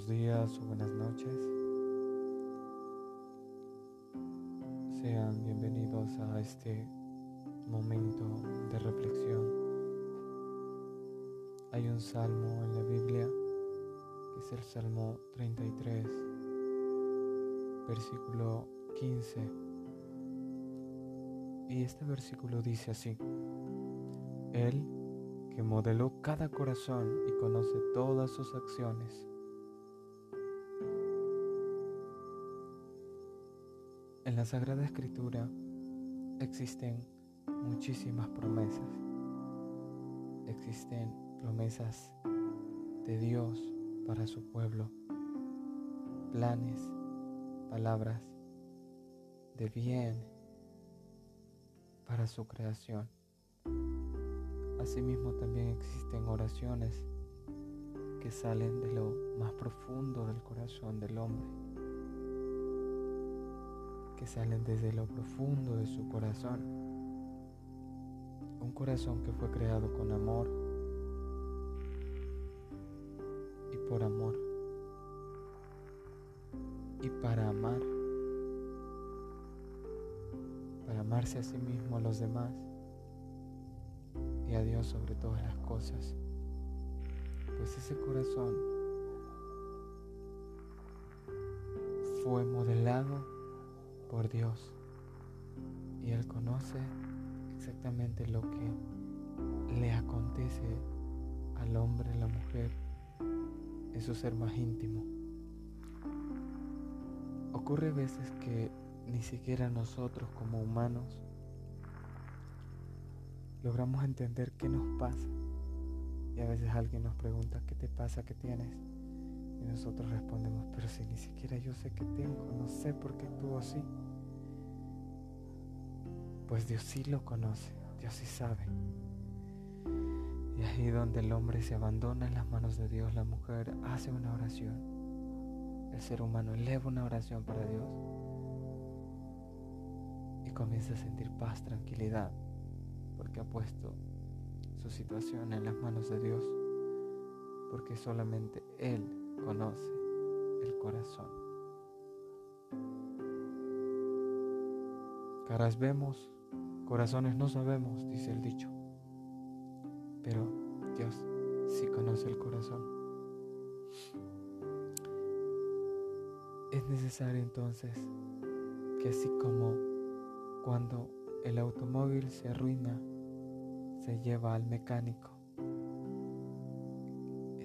días o buenas noches. Sean bienvenidos a este momento de reflexión. Hay un salmo en la Biblia que es el Salmo 33, versículo 15. Y este versículo dice así, Él que modeló cada corazón y conoce todas sus acciones, En la Sagrada Escritura existen muchísimas promesas. Existen promesas de Dios para su pueblo, planes, palabras de bien para su creación. Asimismo también existen oraciones que salen de lo más profundo del corazón del hombre que salen desde lo profundo de su corazón. Un corazón que fue creado con amor y por amor y para amar, para amarse a sí mismo, a los demás y a Dios sobre todas las cosas. Pues ese corazón fue modelado por Dios y Él conoce exactamente lo que le acontece al hombre, la mujer, en su ser más íntimo. Ocurre veces que ni siquiera nosotros como humanos logramos entender qué nos pasa. Y a veces alguien nos pregunta, ¿qué te pasa? ¿Qué tienes? Y nosotros respondemos, pero si ni siquiera yo sé qué tengo, no sé por qué actúo así. Pues Dios sí lo conoce, Dios sí sabe. Y ahí donde el hombre se abandona en las manos de Dios, la mujer hace una oración. El ser humano eleva una oración para Dios y comienza a sentir paz, tranquilidad, porque ha puesto su situación en las manos de Dios, porque solamente Él conoce el corazón. Caras vemos, corazones no sabemos, dice el dicho. Pero Dios sí conoce el corazón. Es necesario entonces que así como cuando el automóvil se arruina, se lleva al mecánico,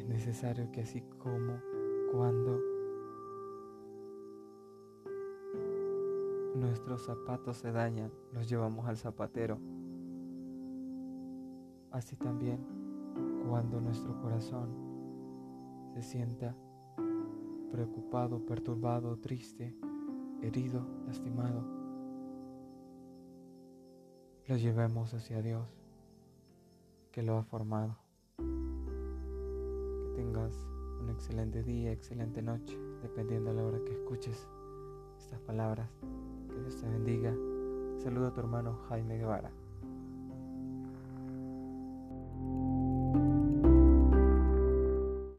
necesario que así como cuando nuestros zapatos se dañan, los llevamos al zapatero. Así también cuando nuestro corazón se sienta preocupado, perturbado, triste, herido, lastimado, lo llevemos hacia Dios que lo ha formado tengas un excelente día, excelente noche, dependiendo de la hora que escuches estas palabras. Que Dios te bendiga. Saludo a tu hermano Jaime Guevara.